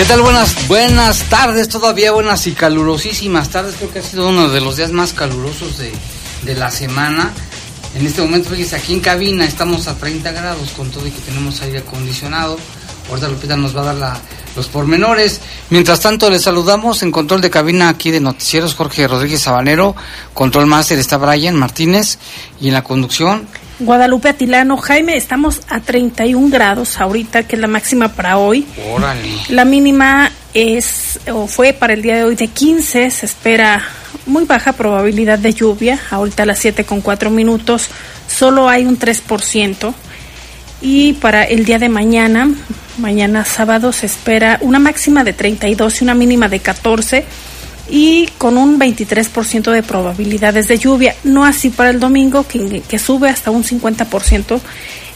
¿Qué tal? Buenas, buenas tardes, todavía buenas y calurosísimas tardes. Creo que ha sido uno de los días más calurosos de, de la semana. En este momento, fíjese, aquí en cabina estamos a 30 grados con todo y que tenemos aire acondicionado. Ahorita Lupita nos va a dar la, los pormenores. Mientras tanto, les saludamos en control de cabina aquí de Noticieros Jorge Rodríguez Sabanero. Control máster está Brian Martínez. Y en la conducción, Guadalupe Atilano. Jaime, estamos a 31 grados ahorita, que es la máxima para hoy. Órale. La mínima es o fue para el día de hoy de 15. Se espera muy baja probabilidad de lluvia. Ahorita a las 7 con 4 minutos solo hay un 3%. Y para el día de mañana, mañana sábado, se espera una máxima de 32 y una mínima de 14 y con un 23% de probabilidades de lluvia. No así para el domingo, que, que sube hasta un 50%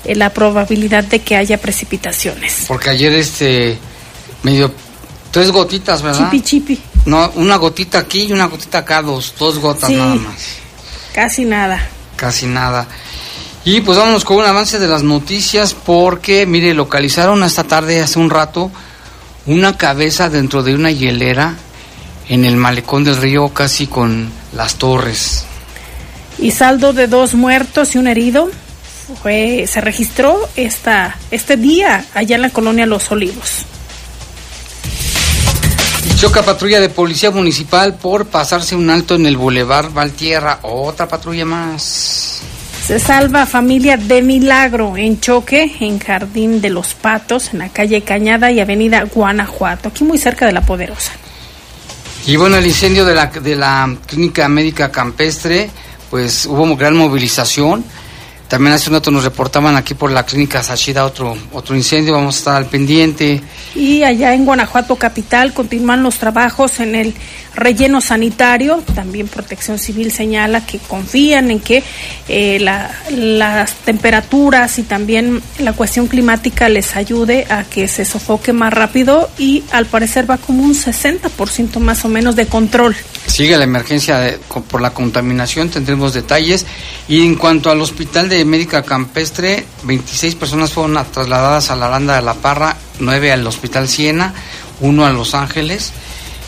eh, la probabilidad de que haya precipitaciones. Porque ayer este medio tres gotitas, ¿verdad? Chipi chipi. No, una gotita aquí y una gotita acá, dos, dos gotas Sí. nada más. Casi nada. Casi nada. Y pues vámonos con un avance de las noticias porque, mire, localizaron esta tarde, hace un rato, una cabeza dentro de una hielera en el malecón del río, casi con las torres. Y saldo de dos muertos y un herido fue, se registró esta, este día allá en la colonia Los Olivos. Y choca patrulla de policía municipal por pasarse un alto en el Boulevard Valtierra. Otra patrulla más. Se salva familia de milagro en choque en Jardín de los Patos, en la calle Cañada y Avenida Guanajuato, aquí muy cerca de La Poderosa. Y bueno, el incendio de la, de la clínica médica campestre, pues hubo gran movilización. También hace un rato nos reportaban aquí por la clínica Sachida otro, otro incendio, vamos a estar al pendiente. Y allá en Guanajuato capital continúan los trabajos en el relleno sanitario. También Protección Civil señala que confían en que eh, la- las temperaturas y también la cuestión climática les ayude a que se sofoque más rápido y al parecer va como un 60% más o menos de control. Sigue la emergencia de- por la contaminación, tendremos detalles. Y en cuanto al hospital de médica campestre, 26 personas fueron trasladadas a la Aranda de la Parra, 9 al hospital Siena, 1 a Los Ángeles.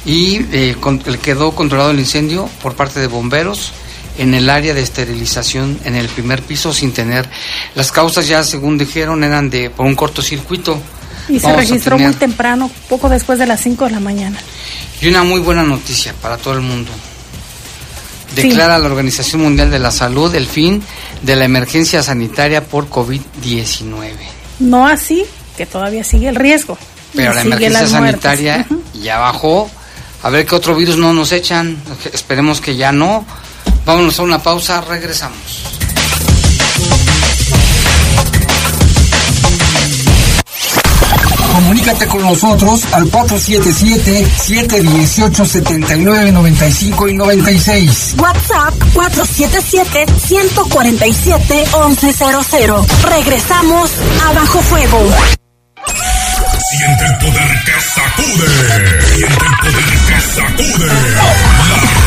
Y eh, con- quedó controlado el incendio por parte de bomberos en el área de esterilización en el primer piso sin tener las causas ya según dijeron eran de por un cortocircuito Y se Vamos registró tener- muy temprano, poco después de las 5 de la mañana. Y una muy buena noticia para todo el mundo. Sí. Declara la Organización Mundial de la Salud el fin de la emergencia sanitaria por COVID-19. No así, que todavía sigue el riesgo. Pero la emergencia sanitaria ya bajó. A ver qué otro virus no nos echan. Esperemos que ya no. Vámonos a una pausa, regresamos. Comunícate con nosotros al 477-718-7995 y 96. WhatsApp 477-147-1100. Regresamos a Bajo Fuego. Siente el poder que sacude. Siente el poder que sacude. La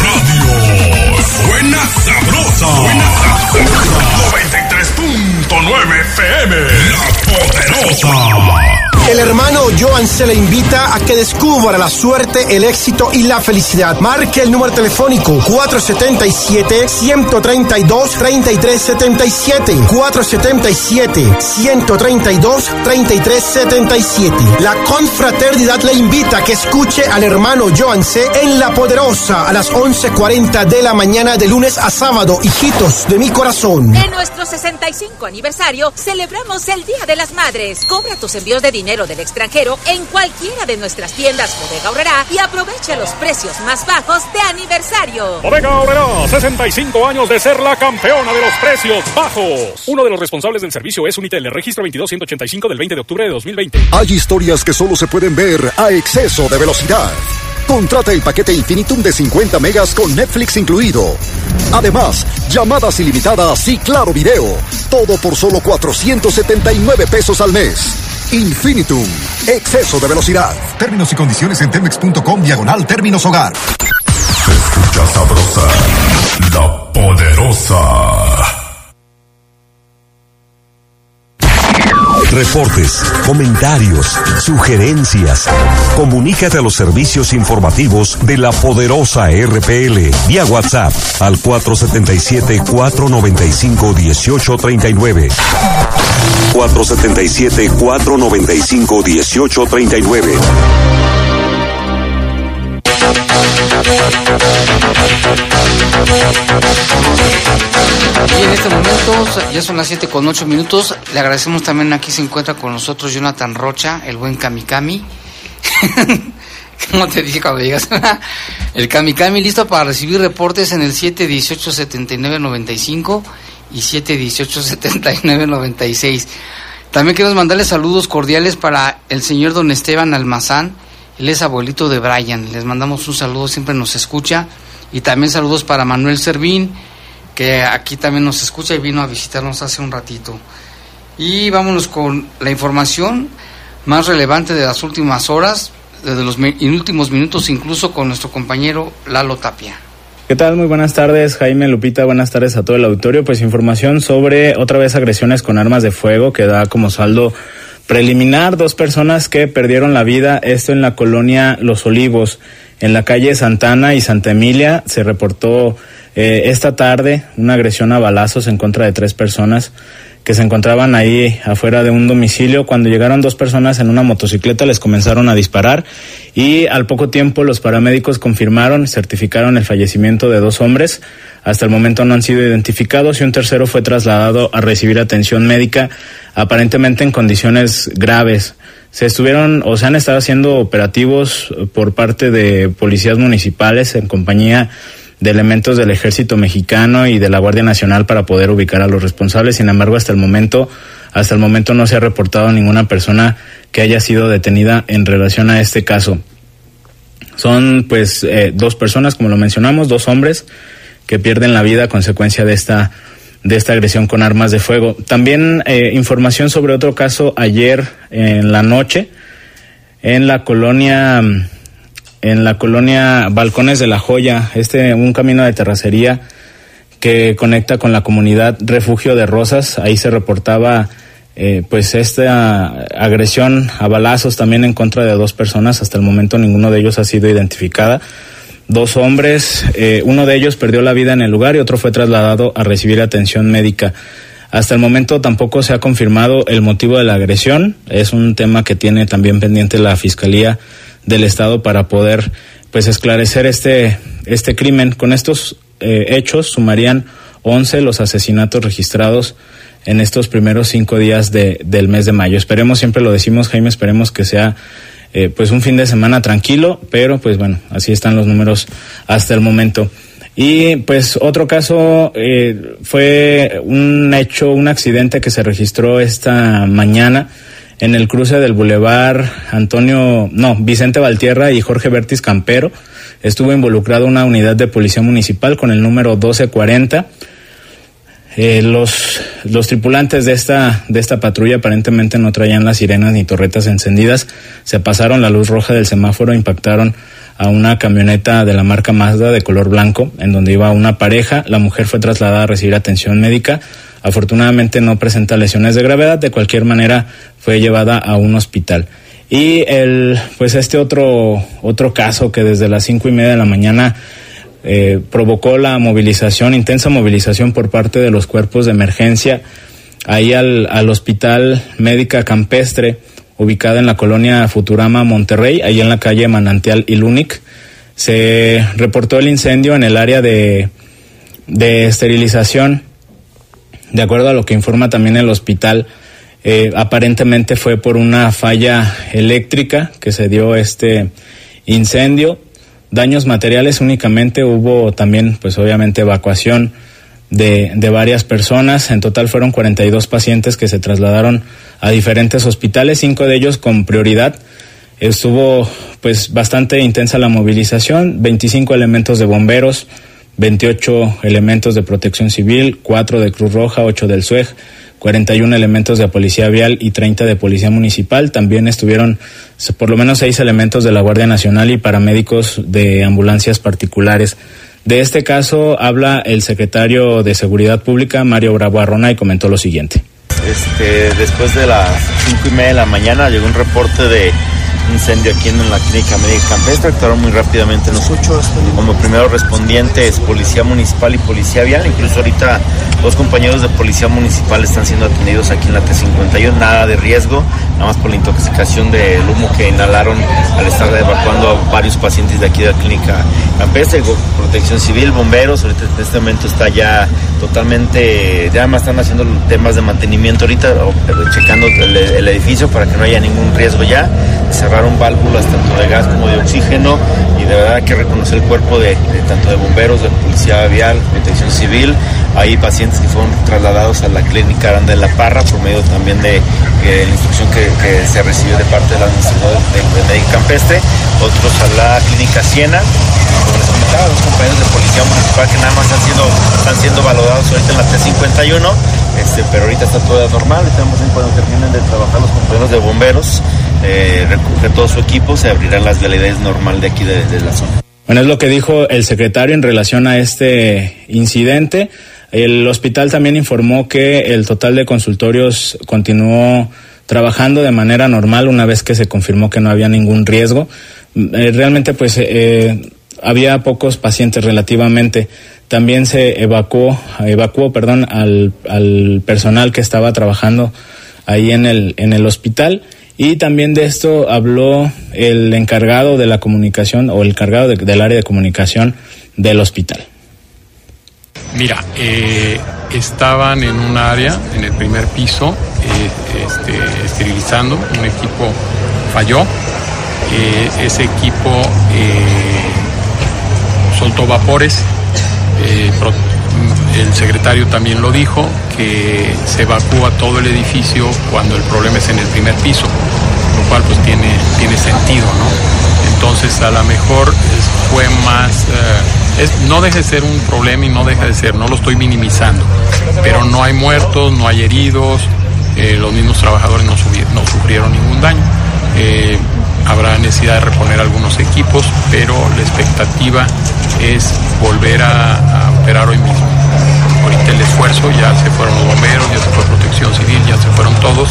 radio suena sabrosa. Suena sabrosa. 93.9 FM. La poderosa. El hermano Joan se le invita a que descubra la suerte, el éxito y la felicidad. Marque el número telefónico 477-132-3377. 477-132-3377. La confraternidad le invita a que escuche al hermano Joan C. en La Poderosa a las 11.40 de la mañana de lunes a sábado. Hijitos de mi corazón. En nuestro 65 aniversario celebramos el Día de las Madres. Cobra tus envíos de dinero del extranjero en cualquiera de nuestras tiendas Bodega Horrera y aprovecha los precios más bajos de aniversario. Bodega Horrera, 65 años de ser la campeona de los precios bajos. Uno de los responsables del servicio es Unitel, registro 22185 del 20 de octubre de 2020. Hay historias que solo se pueden ver a exceso de velocidad. Contrata el paquete Infinitum de 50 megas con Netflix incluido. Además, llamadas ilimitadas y claro video. Todo por solo 479 pesos al mes. Infinitum. Exceso de velocidad. Términos y condiciones en temex.com diagonal términos hogar. Se escucha sabrosa, la poderosa. Reportes, comentarios, sugerencias. Comunícate a los servicios informativos de la poderosa RPL vía WhatsApp al 477-495-1839. 477-495-1839. Y en este momento, ya son las 7 con 8 minutos, le agradecemos también aquí se encuentra con nosotros Jonathan Rocha, el buen Kamikami. ¿Cómo te dije cuando el Kamikami listo para recibir reportes en el 718-7995 y 718-7996. También queremos mandarle saludos cordiales para el señor don Esteban Almazán, él es abuelito de Brian. Les mandamos un saludo, siempre nos escucha. Y también saludos para Manuel Servín, que aquí también nos escucha y vino a visitarnos hace un ratito. Y vámonos con la información más relevante de las últimas horas, de los últimos minutos, incluso con nuestro compañero Lalo Tapia. ¿Qué tal? Muy buenas tardes, Jaime Lupita. Buenas tardes a todo el auditorio. Pues información sobre otra vez agresiones con armas de fuego que da como saldo Preliminar, dos personas que perdieron la vida, esto en la colonia Los Olivos, en la calle Santana y Santa Emilia. Se reportó eh, esta tarde una agresión a balazos en contra de tres personas que se encontraban ahí afuera de un domicilio. Cuando llegaron dos personas en una motocicleta les comenzaron a disparar y al poco tiempo los paramédicos confirmaron, certificaron el fallecimiento de dos hombres. Hasta el momento no han sido identificados y un tercero fue trasladado a recibir atención médica aparentemente en condiciones graves. Se estuvieron o se han estado haciendo operativos por parte de policías municipales en compañía de elementos del ejército mexicano y de la Guardia Nacional para poder ubicar a los responsables. Sin embargo, hasta el momento, hasta el momento no se ha reportado ninguna persona que haya sido detenida en relación a este caso. Son pues eh, dos personas, como lo mencionamos, dos hombres que pierden la vida a consecuencia de esta de esta agresión con armas de fuego. También eh, información sobre otro caso ayer en la noche en la colonia en la colonia Balcones de la Joya, este un camino de terracería que conecta con la comunidad Refugio de Rosas. Ahí se reportaba eh, pues esta agresión a balazos también en contra de dos personas. Hasta el momento ninguno de ellos ha sido identificada. Dos hombres, eh, uno de ellos perdió la vida en el lugar y otro fue trasladado a recibir atención médica. Hasta el momento tampoco se ha confirmado el motivo de la agresión. Es un tema que tiene también pendiente la Fiscalía del Estado para poder pues esclarecer este, este crimen. Con estos eh, hechos sumarían 11 los asesinatos registrados en estos primeros cinco días de, del mes de mayo. Esperemos, siempre lo decimos, Jaime, esperemos que sea eh, pues un fin de semana tranquilo, pero pues bueno, así están los números hasta el momento. Y pues otro caso eh, fue un hecho, un accidente que se registró esta mañana en el cruce del Boulevard Antonio, no, Vicente Valtierra y Jorge Bertis Campero. Estuvo involucrada una unidad de policía municipal con el número 1240. Eh, los, los tripulantes de esta, de esta patrulla aparentemente no traían las sirenas ni torretas encendidas. Se pasaron la luz roja del semáforo, impactaron a una camioneta de la marca Mazda de color blanco, en donde iba una pareja. La mujer fue trasladada a recibir atención médica. Afortunadamente no presenta lesiones de gravedad, de cualquier manera fue llevada a un hospital. Y el, pues este otro, otro caso que desde las cinco y media de la mañana eh, provocó la movilización, intensa movilización por parte de los cuerpos de emergencia ahí al, al Hospital Médica Campestre, ubicada en la colonia Futurama Monterrey, ahí en la calle Manantial Ilunic. Se reportó el incendio en el área de, de esterilización. De acuerdo a lo que informa también el hospital, eh, aparentemente fue por una falla eléctrica que se dio este incendio daños materiales únicamente hubo también pues obviamente evacuación de, de, varias personas. En total fueron 42 pacientes que se trasladaron a diferentes hospitales, cinco de ellos con prioridad. Estuvo pues bastante intensa la movilización, 25 elementos de bomberos, 28 elementos de protección civil, 4 de Cruz Roja, 8 del SUEG, 41 elementos de policía vial y 30 de policía municipal. También estuvieron por lo menos seis elementos de la Guardia Nacional y paramédicos de ambulancias particulares. De este caso habla el secretario de Seguridad Pública, Mario Bravo Arrona, y comentó lo siguiente. Este, después de las cinco y media de la mañana llegó un reporte de incendio aquí en la clínica médica campestre, actuaron muy rápidamente nosotros, como primeros respondientes policía municipal y policía vial, incluso ahorita dos compañeros de policía municipal están siendo atendidos aquí en la T51, nada de riesgo, nada más por la intoxicación del humo que inhalaron al estar evacuando a varios pacientes de aquí de la clínica campestre, protección civil, bomberos, ahorita en este momento está ya totalmente, ya más están haciendo temas de mantenimiento ahorita, checando el, el edificio para que no haya ningún riesgo ya, cerraron válvulas tanto de gas como de oxígeno y de verdad que reconocer el cuerpo de, tanto de bomberos, de policía vial, protección civil, hay pacientes que fueron trasladados a la clínica Aranda de la Parra por medio también de, de la instrucción que, se recibió de parte del administrador de, de Campestre, otros a la clínica Siena, dos compañeros de policía municipal que nada más están siendo, están siendo valorados ahorita en la T51, este, pero ahorita está todo normal, estamos en cuando terminen de trabajar los compañeros de bomberos, eh, recoge todo su equipo, se abrirán las vialidades normal de aquí de, de la zona. Bueno, es lo que dijo el secretario en relación a este incidente. El hospital también informó que el total de consultorios continuó trabajando de manera normal una vez que se confirmó que no había ningún riesgo. Eh, realmente pues eh, había pocos pacientes relativamente. También se evacuó, evacuó perdón, al, al personal que estaba trabajando ahí en el, en el hospital. Y también de esto habló el encargado de la comunicación o el encargado de, del área de comunicación del hospital. Mira, eh, estaban en un área, en el primer piso, eh, este, esterilizando, un equipo falló, eh, ese equipo soltó vapores, pro, el secretario también lo dijo, que se evacúa todo el edificio cuando el problema es en el primer piso, lo cual pues tiene, tiene sentido, ¿no? Entonces a lo mejor fue más... Es, no deja de ser un problema y no deja de ser, no lo estoy minimizando, pero no hay muertos, no hay heridos, eh, los mismos trabajadores no, sufrieron ningún daño. Eh, habrá necesidad de reponer algunos equipos, pero la expectativa es volver a, a operar hoy mismo. Ahorita el esfuerzo, ya se fueron los bomberos, ya se fue protección civil, ya se fueron todos,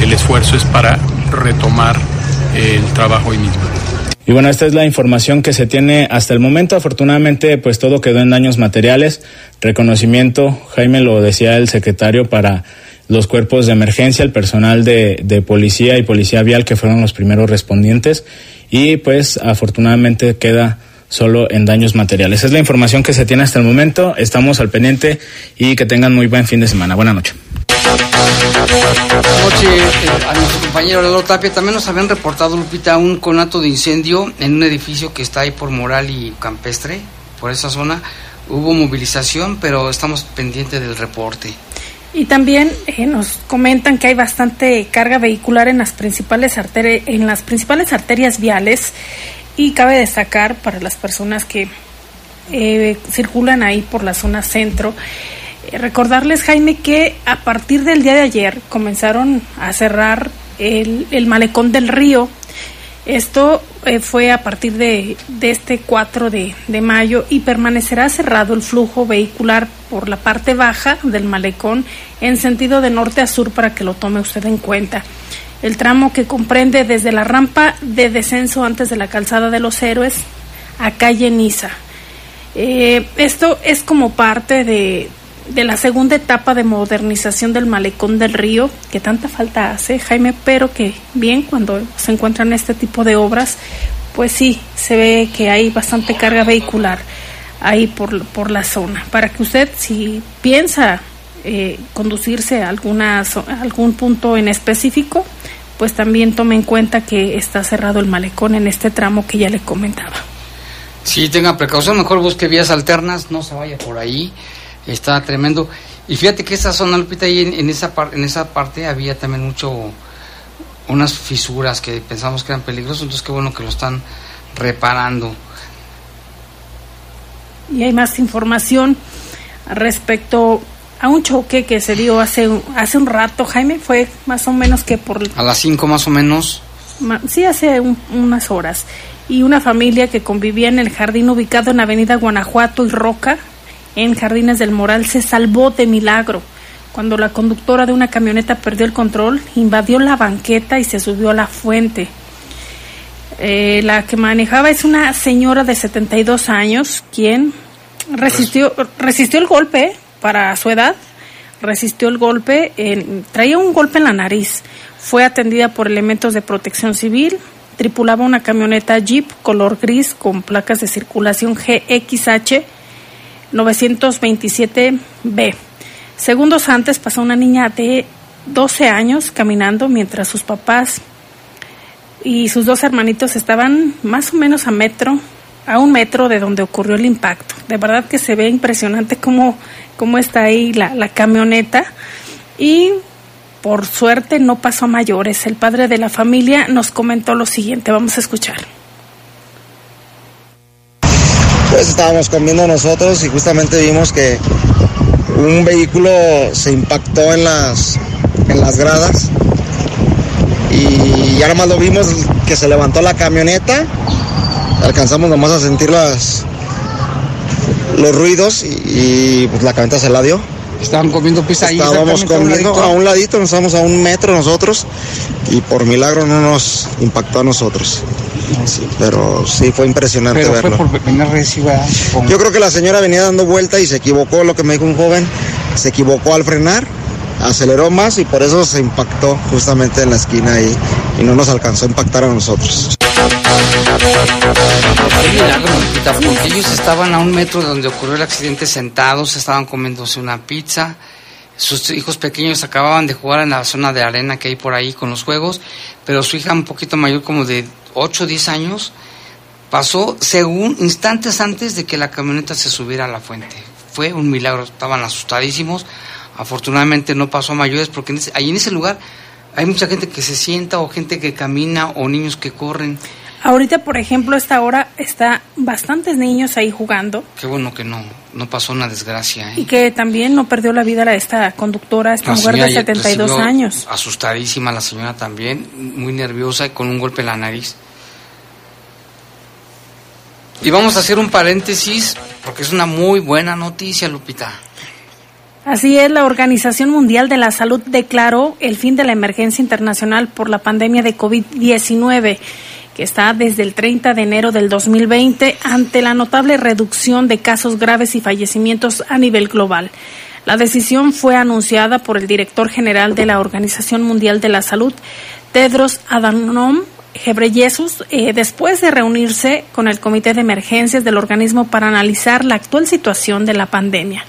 el esfuerzo es para retomar el trabajo hoy mismo. Y bueno, esta es la información que se tiene hasta el momento. Afortunadamente, pues todo quedó en daños materiales. Reconocimiento, Jaime lo decía el secretario, para los cuerpos de emergencia, el personal de, de policía y policía vial que fueron los primeros respondientes. Y pues afortunadamente queda solo en daños materiales. Es la información que se tiene hasta el momento. Estamos al pendiente y que tengan muy buen fin de semana. Buenas noches. Anoche eh, a nuestro compañero Lalo Tapia también nos habían reportado, Lupita, un conato de incendio en un edificio que está ahí por Moral y Campestre, por esa zona. Hubo movilización, pero estamos pendientes del reporte. Y también eh, nos comentan que hay bastante carga vehicular en las principales en las principales arterias viales y cabe destacar para las personas que eh, circulan ahí por la zona centro recordarles, Jaime, que a partir del día de ayer comenzaron a cerrar el malecón del río. Esto eh, fue a partir de, de este 4 de, de, mayo y permanecerá cerrado el flujo vehicular por la parte baja del malecón en sentido de norte a sur para que lo tome usted en cuenta. el tramo que comprende desde la rampa de descenso antes de la calzada de los héroes a calle Niza. Eh, esto es como parte de, de la segunda etapa de modernización del malecón del río, que tanta falta hace, Jaime, pero que bien cuando se encuentran este tipo de obras, pues sí, se ve que hay bastante carga vehicular ahí por, por la zona. Para que usted, si piensa eh, conducirse a, alguna, a algún punto en específico, pues también tome en cuenta que está cerrado el malecón en este tramo que ya le comentaba. Sí, tenga precaución, mejor busque vías alternas, no se vaya por ahí está tremendo. Y fíjate que esa zona, Lupita, ahí en, esa, en esa parte había también mucho, unas fisuras que pensamos que eran peligrosas, entonces qué bueno que lo están reparando. Y hay más información respecto a un choque que se dio hace, hace un rato, Jaime, fue más o menos que por... A las 5 más o menos. Sí, hace unas horas. Y una familia que convivía en el jardín ubicado en Avenida Guanajuato y Roca, en Jardines del Moral se salvó de milagro cuando la conductora de una camioneta perdió el control, invadió la banqueta y se subió a la fuente. Eh, la que manejaba es una señora de 72 años, quien resistió, resistió el golpe para su edad, resistió el golpe, traía un golpe en la nariz, fue atendida por elementos de protección civil, tripulaba una camioneta Jeep color gris con placas de circulación GXH 927B. Segundos antes pasó una niña de 12 años caminando mientras sus papás y sus dos hermanitos estaban más o menos a metro, a un metro de donde ocurrió el impacto. De verdad que se ve impresionante cómo, cómo está ahí la, la camioneta y por suerte no pasó a mayores. El padre de la familia nos comentó lo siguiente, vamos a escuchar. Pues estábamos comiendo nosotros y justamente vimos que un vehículo se impactó en las, en las gradas y ya nomás lo vimos que se levantó la camioneta, alcanzamos nomás a sentir las, los ruidos y, pues la camioneta se la dio. Estaban comiendo pizza ahí. Estábamos comiendo a un, ladito, nos estábamos a un metro nosotros y por milagro no nos impactó a nosotros. Pero sí fue impresionante Pero verlo. Fue por Yo creo que la señora venía dando vuelta y se equivocó, lo que me dijo un joven, se equivocó al frenar, aceleró más y por eso se impactó justamente en la esquina y, y no nos alcanzó a impactar a nosotros. Qué milagro, porque ellos estaban a un metro de donde ocurrió el accidente sentados, estaban comiéndose una pizza. Sus hijos pequeños acababan de jugar en la zona de arena que hay por ahí con los juegos, pero su hija un poquito mayor, como de 8 o 10 años, pasó según instantes antes de que la camioneta se subiera a la fuente. Fue un milagro, estaban asustadísimos. Afortunadamente no pasó a mayores porque ahí en ese lugar hay mucha gente que se sienta o gente que camina o niños que corren. Ahorita, por ejemplo, esta hora está bastantes niños ahí jugando. Qué bueno que no, no pasó una desgracia. ¿eh? Y que también no perdió la vida esta conductora, esta mujer de 72 años. Asustadísima la señora también, muy nerviosa y con un golpe en la nariz. Y vamos a hacer un paréntesis porque es una muy buena noticia, Lupita. Así es, la Organización Mundial de la Salud declaró el fin de la emergencia internacional por la pandemia de COVID-19 que está desde el 30 de enero del 2020 ante la notable reducción de casos graves y fallecimientos a nivel global. La decisión fue anunciada por el director general de la Organización Mundial de la Salud, Tedros Adhanom Ghebreyesus, eh, después de reunirse con el Comité de Emergencias del organismo para analizar la actual situación de la pandemia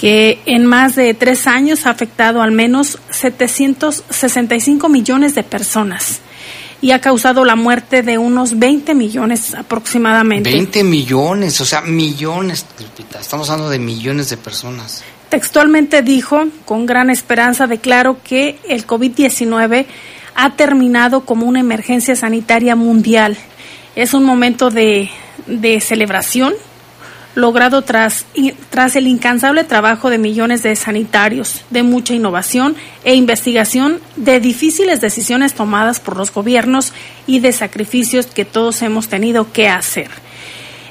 que en más de tres años ha afectado al menos 765 millones de personas y ha causado la muerte de unos 20 millones aproximadamente. 20 millones, o sea, millones, Estamos hablando de millones de personas. Textualmente dijo, con gran esperanza declaro que el COVID-19 ha terminado como una emergencia sanitaria mundial. Es un momento de, de celebración logrado tras, tras el incansable trabajo de millones de sanitarios, de mucha innovación e investigación, de difíciles decisiones tomadas por los gobiernos y de sacrificios que todos hemos tenido que hacer.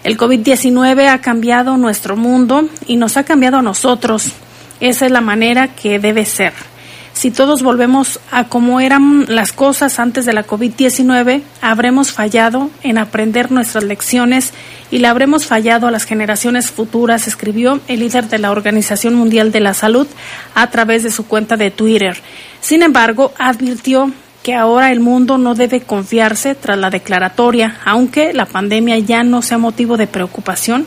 El COVID-19 ha cambiado nuestro mundo y nos ha cambiado a nosotros. Esa es la manera que debe ser. Si todos volvemos a como eran las cosas antes de la COVID-19, habremos fallado en aprender nuestras lecciones y le habremos fallado a las generaciones futuras, escribió el líder de la Organización Mundial de la Salud a través de su cuenta de Twitter. Sin embargo, advirtió que ahora el mundo no debe confiarse tras la declaratoria, aunque la pandemia ya no sea motivo de preocupación.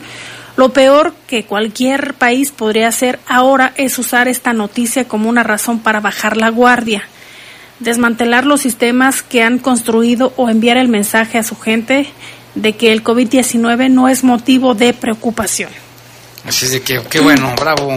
Lo peor que cualquier país podría hacer ahora es usar esta noticia como una razón para bajar la guardia, desmantelar los sistemas que han construido o enviar el mensaje a su gente de que el COVID-19 no es motivo de preocupación. Así es de que, qué bueno, bravo.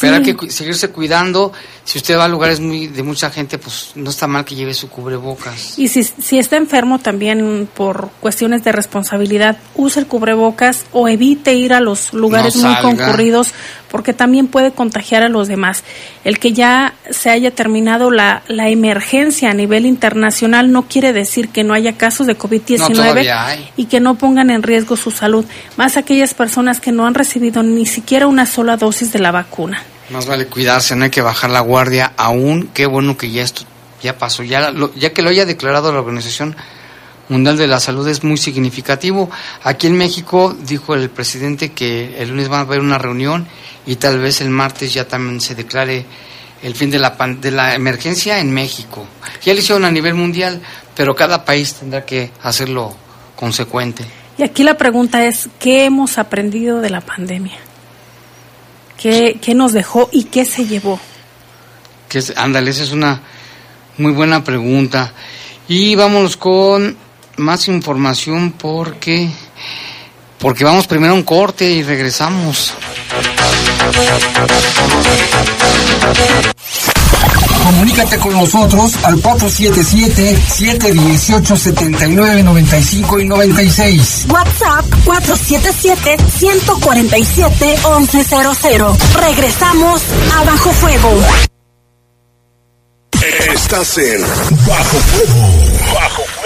Pero hay que seguirse cuidando. Si usted va a lugares muy de mucha gente, pues no está mal que lleve su cubrebocas. Y si, si está enfermo también por cuestiones de responsabilidad, use el cubrebocas o evite ir a los lugares muy concurridos porque también puede contagiar a los demás. El que ya se haya terminado la, la emergencia a nivel internacional no quiere decir que no haya casos de COVID-19 y que no pongan en riesgo su salud, más aquellas personas que no han recibido ni siquiera una sola dosis de la vacuna. Más vale cuidarse, no hay que bajar la guardia aún. Qué bueno que ya esto ya pasó. Ya, ya que lo haya declarado la Organización Mundial de la Salud es muy significativo. Aquí en México dijo el presidente que el lunes va a haber una reunión y tal vez el martes ya también se declare el fin de la, de la emergencia en México. Ya lo hicieron a nivel mundial, pero cada país tendrá que hacerlo consecuente. Y aquí la pregunta es, ¿qué hemos aprendido de la pandemia? ¿Qué, nos dejó y qué se llevó? Que ándale, esa es una muy buena pregunta. Y vámonos con más información porque porque vamos primero a un corte y regresamos. Comunícate con nosotros al 477-718-7995 y 96. WhatsApp 477-147-1100. Regresamos a Bajo Fuego. Estás en Bajo Fuego. Bajo Fuego.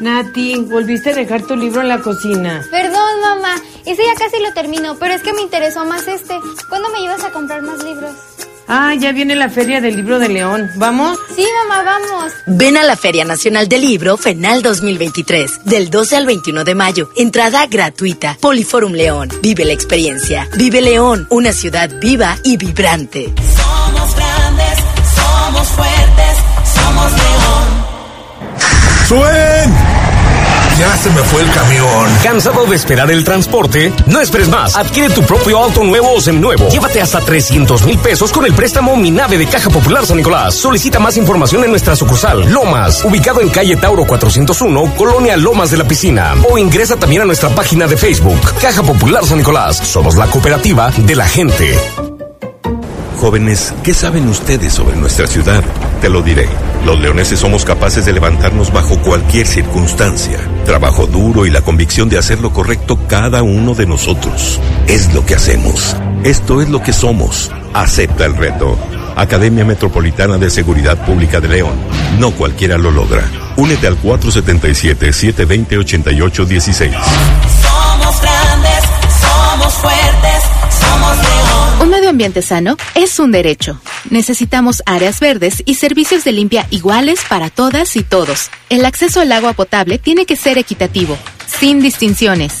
Nati, volviste a dejar tu libro en la cocina. Perdón, mamá. Ese ya casi lo termino, pero es que me interesó más este. ¿Cuándo me llevas a comprar más libros? Ah, ya viene la Feria del Libro de León. ¿Vamos? Sí, mamá, vamos. Ven a la Feria Nacional del Libro FENAL 2023, del 12 al 21 de mayo. Entrada gratuita. Poliforum León. Vive la experiencia. Vive León, una ciudad viva y vibrante. Somos grandes, somos fuertes, somos León. ¡Suen! Ya se me fue el camión. ¿Cansado de esperar el transporte? No esperes más. Adquiere tu propio auto nuevo o seminuevo. Llévate hasta 300 mil pesos con el préstamo Mi Nave de Caja Popular San Nicolás. Solicita más información en nuestra sucursal Lomas, ubicado en calle Tauro 401, Colonia Lomas de la Piscina. O ingresa también a nuestra página de Facebook, Caja Popular San Nicolás. Somos la cooperativa de la gente. Jóvenes, ¿qué saben ustedes sobre nuestra ciudad? Te lo diré. Los leoneses somos capaces de levantarnos bajo cualquier circunstancia. Trabajo duro y la convicción de hacer lo correcto cada uno de nosotros. Es lo que hacemos. Esto es lo que somos. Acepta el reto. Academia Metropolitana de Seguridad Pública de León. No cualquiera lo logra. Únete al 477-720-8816. Somos grandes, somos fuertes. Un medio ambiente sano es un derecho. Necesitamos áreas verdes y servicios de limpia iguales para todas y todos. El acceso al agua potable tiene que ser equitativo, sin distinciones.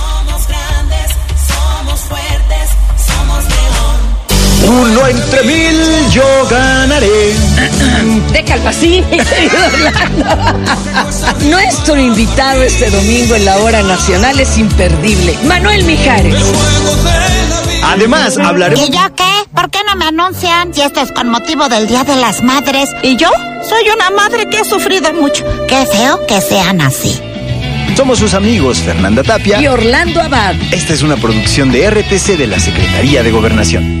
Uno entre mil yo ganaré. Déjalo así, mi querido Orlando. Nuestro invitado este domingo en la hora nacional es imperdible. Manuel Mijares. Además, hablaremos. ¿Y yo qué? ¿por qué no me anuncian si esto es con motivo del Día de las Madres? Y yo soy una madre que ha sufrido mucho. Qué feo que sean así. Somos sus amigos Fernanda Tapia y Orlando Abad. Esta es una producción de RTC de la Secretaría de Gobernación.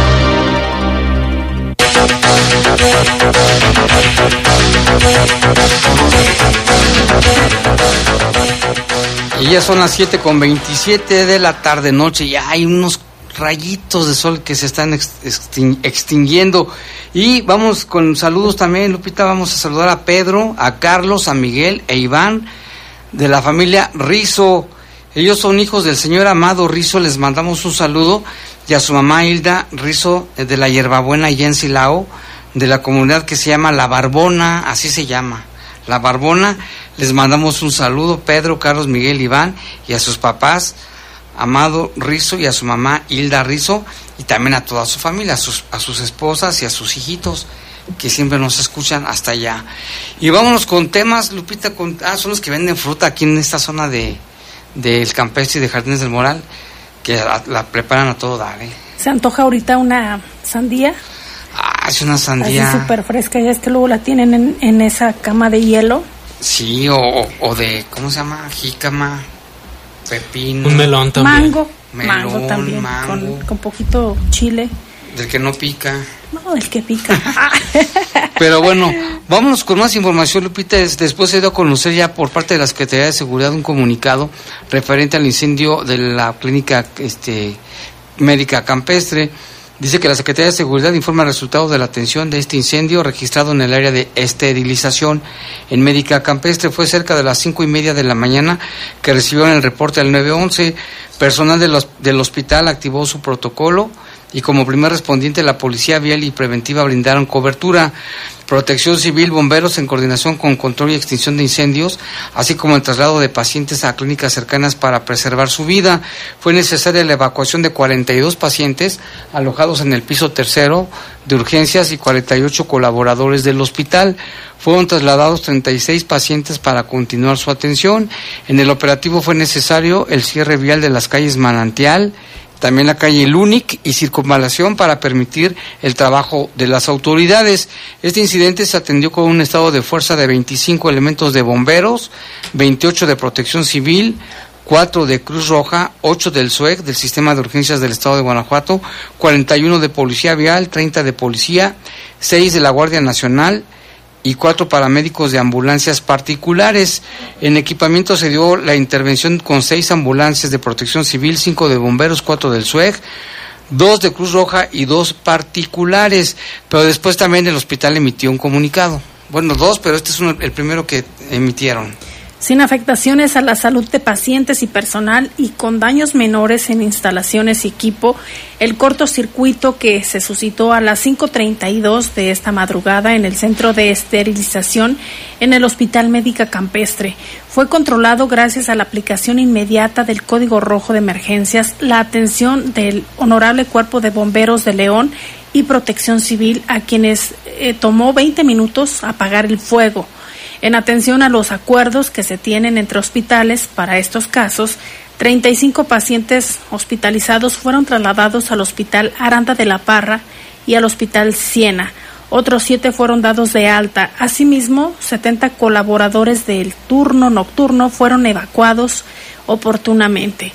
Y ya son las 7 con 27 de la tarde noche, ya hay unos rayitos de sol que se están ex- extin- extinguiendo. Y vamos con saludos también, Lupita, vamos a saludar a Pedro, a Carlos, a Miguel e Iván de la familia Rizo. Ellos son hijos del señor Amado Rizo, les mandamos un saludo y a su mamá Hilda Rizo eh, de la Hierbabuena allá en de la comunidad que se llama La Barbona, así se llama. La Barbona, les mandamos un saludo, Pedro, Carlos, Miguel, Iván, y a sus papás, Amado Rizo, y a su mamá Hilda Rizo, y también a toda su familia, a sus, a sus esposas y a sus hijitos, que siempre nos escuchan hasta allá. Y vámonos con temas, Lupita, con, ah, son los que venden fruta aquí en esta zona de del campestre y de Jardines del Moral, que la, la preparan a todo dar, ¿eh? Se antoja ahorita una sandía, Ah, es una así sandía. súper fresca, ya es que luego la tienen en, en esa cama de hielo. Sí, o, o- de, ¿cómo se llama? Jícama, pepino. Un melón Mango, Melón, mango también, mango. Con, con poquito chile. Del que no pica. No, el que pica. Pero bueno, vámonos con más información, Lupita. Es- Después se dio a conocer ya por parte de la Secretaría de Seguridad un comunicado referente al incendio de la clínica este, médica campestre. Dice que la Secretaría de Seguridad informa resultados de la atención de este incendio registrado en el área de esterilización en Médica Campestre. Fue cerca de las cinco y media de la mañana que recibieron el reporte del 911. Personal de los- del hospital activó su protocolo y como primer respondiente la Policía Vial y Preventiva brindaron cobertura. Protección Civil, bomberos en coordinación con control y extinción de incendios, así como el traslado de pacientes a clínicas cercanas para preservar su vida. Fue necesaria la evacuación de 42 pacientes alojados en el piso tercero de urgencias y 48 colaboradores del hospital. Fueron trasladados 36 pacientes para continuar su atención. En el operativo fue necesario el cierre vial de las calles Manantial, también la calle Lunic y Circunvalación para permitir el trabajo de las autoridades. Este incidente se atendió con un estado de fuerza de 25 elementos de bomberos, 28 de protección civil, 4 de Cruz Roja, 8 del SUEC, del Sistema de Urgencias del Estado de Guanajuato, 41 de Policía Vial, 30 de Policía, 6 de la Guardia Nacional, y cuatro paramédicos de ambulancias particulares. En equipamiento se dio la intervención con seis ambulancias de protección civil, cinco de bomberos, cuatro del SUEG, dos de Cruz Roja y dos particulares. Pero después también el hospital emitió un comunicado. Bueno, dos, pero este es el primero que emitieron. Sin afectaciones a la salud de pacientes y personal y con daños menores en instalaciones y equipo, el cortocircuito que se suscitó a las 5.32 de esta madrugada en el centro de esterilización en el Hospital Médica Campestre fue controlado gracias a la aplicación inmediata del Código Rojo de Emergencias, la atención del Honorable Cuerpo de Bomberos de León y Protección Civil a quienes eh, tomó 20 minutos apagar el fuego. En atención a los acuerdos que se tienen entre hospitales para estos casos, 35 pacientes hospitalizados fueron trasladados al Hospital Aranda de la Parra y al Hospital Siena. Otros siete fueron dados de alta. Asimismo, 70 colaboradores del turno nocturno fueron evacuados oportunamente.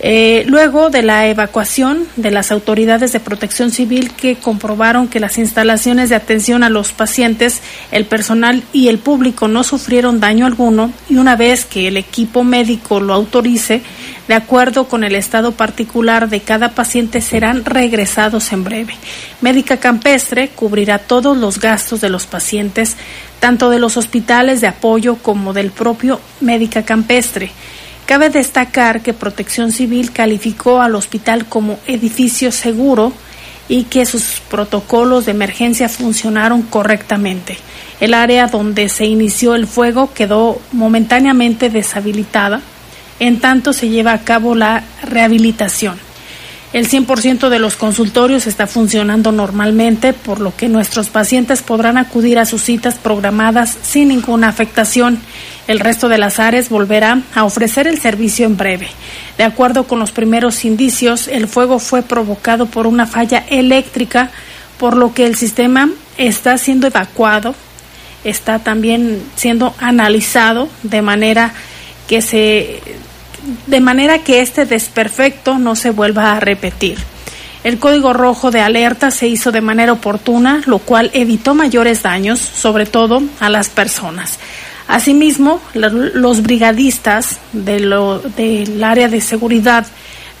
Eh, luego de la evacuación de las autoridades de protección civil que comprobaron que las instalaciones de atención a los pacientes, el personal y el público no sufrieron daño alguno y una vez que el equipo médico lo autorice, de acuerdo con el estado particular de cada paciente, serán regresados en breve. Médica Campestre cubrirá todos los gastos de los pacientes, tanto de los hospitales de apoyo como del propio Médica Campestre. Cabe destacar que Protección Civil calificó al hospital como edificio seguro y que sus protocolos de emergencia funcionaron correctamente. El área donde se inició el fuego quedó momentáneamente deshabilitada, en tanto se lleva a cabo la rehabilitación. El 100% de los consultorios está funcionando normalmente, por lo que nuestros pacientes podrán acudir a sus citas programadas sin ninguna afectación. El resto de las áreas volverá a ofrecer el servicio en breve. De acuerdo con los primeros indicios, el fuego fue provocado por una falla eléctrica, por lo que el sistema está siendo evacuado, está también siendo analizado de manera que se de manera que este desperfecto no se vuelva a repetir. El código rojo de alerta se hizo de manera oportuna, lo cual evitó mayores daños, sobre todo a las personas. Asimismo, los brigadistas del área de seguridad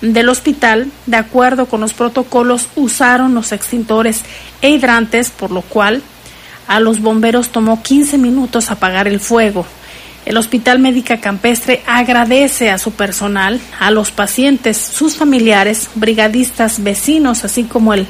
del hospital, de acuerdo con los protocolos, usaron los extintores e hidrantes, por lo cual a los bomberos tomó 15 minutos apagar el fuego. El Hospital Médica Campestre agradece a su personal, a los pacientes, sus familiares, brigadistas, vecinos, así como el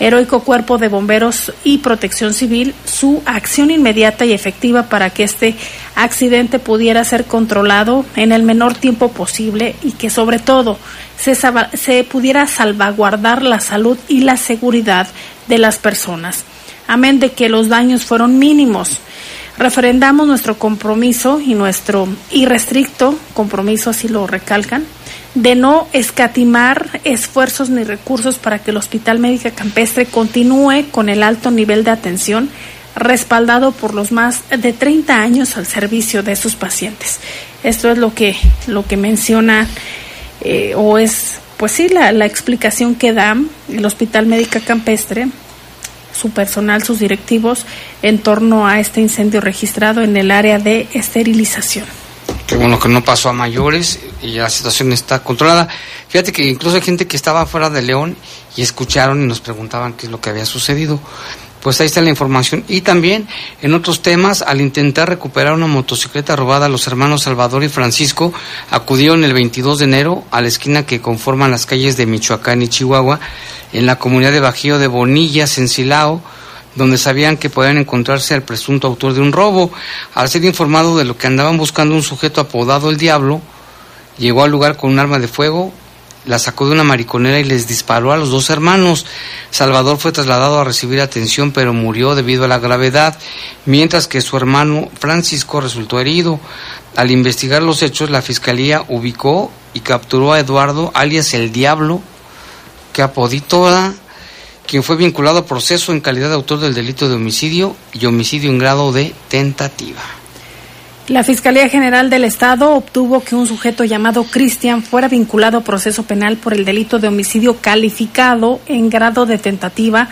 heroico cuerpo de bomberos y protección civil, su acción inmediata y efectiva para que este accidente pudiera ser controlado en el menor tiempo posible y que sobre todo se, pudiera salvaguardar la salud y la seguridad de las personas. Amén de que los daños fueron mínimos Referendamos nuestro compromiso y nuestro irrestricto compromiso, así lo recalcan, de no escatimar esfuerzos ni recursos para que el Hospital Médica Campestre continúe con el alto nivel de atención respaldado por los más de 30 años al servicio de sus pacientes. Esto es lo que, lo que menciona eh, o es, pues sí, la, la explicación que da el Hospital Médica Campestre su personal, sus directivos, en torno a este incendio registrado en el área de esterilización. Qué bueno que no pasó a mayores y la situación está controlada. Fíjate que incluso hay gente que estaba fuera de León y escucharon y nos preguntaban qué es lo que había sucedido. Pues ahí está la información. Y también en otros temas, al intentar recuperar una motocicleta robada, los hermanos Salvador y Francisco acudieron el 22 de enero a la esquina que conforman las calles de Michoacán y Chihuahua, en la comunidad de Bajío de Bonillas, en Silao, donde sabían que podían encontrarse al presunto autor de un robo. Al ser informado de lo que andaban buscando un sujeto apodado el Diablo, llegó al lugar con un arma de fuego, la sacó de una mariconera y les disparó a los dos hermanos. Salvador fue trasladado a recibir atención, pero murió debido a la gravedad, mientras que su hermano Francisco resultó herido. Al investigar los hechos, la fiscalía ubicó y capturó a Eduardo, alias el Diablo, que apodito quien fue vinculado a proceso en calidad de autor del delito de homicidio y homicidio en grado de tentativa. La Fiscalía General del Estado obtuvo que un sujeto llamado Cristian fuera vinculado a proceso penal por el delito de homicidio calificado en grado de tentativa